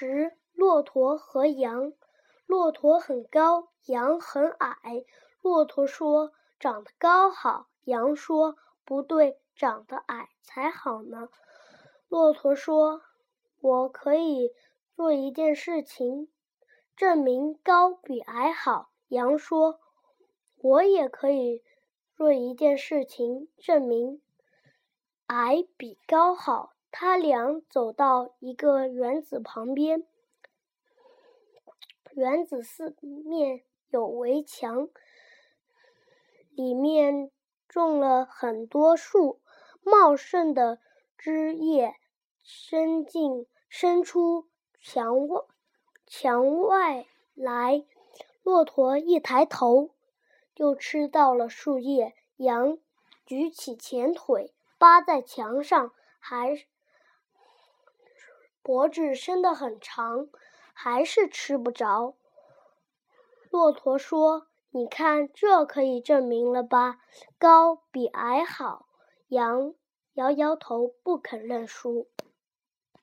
时，骆驼和羊。骆驼很高，羊很矮。骆驼说：“长得高好。”羊说：“不对，长得矮才好呢。”骆驼说：“我可以做一件事情，证明高比矮好。”羊说：“我也可以做一件事情，证明矮比高好。”他俩走到一个园子旁边，园子四面有围墙，里面种了很多树，茂盛的枝叶伸进伸出墙外墙外来。骆驼一抬头，就吃到了树叶。羊举起前腿，扒在墙上，还。脖子伸得很长，还是吃不着。骆驼说：“你看，这可以证明了吧？高比矮好。”羊摇摇头，不肯认输。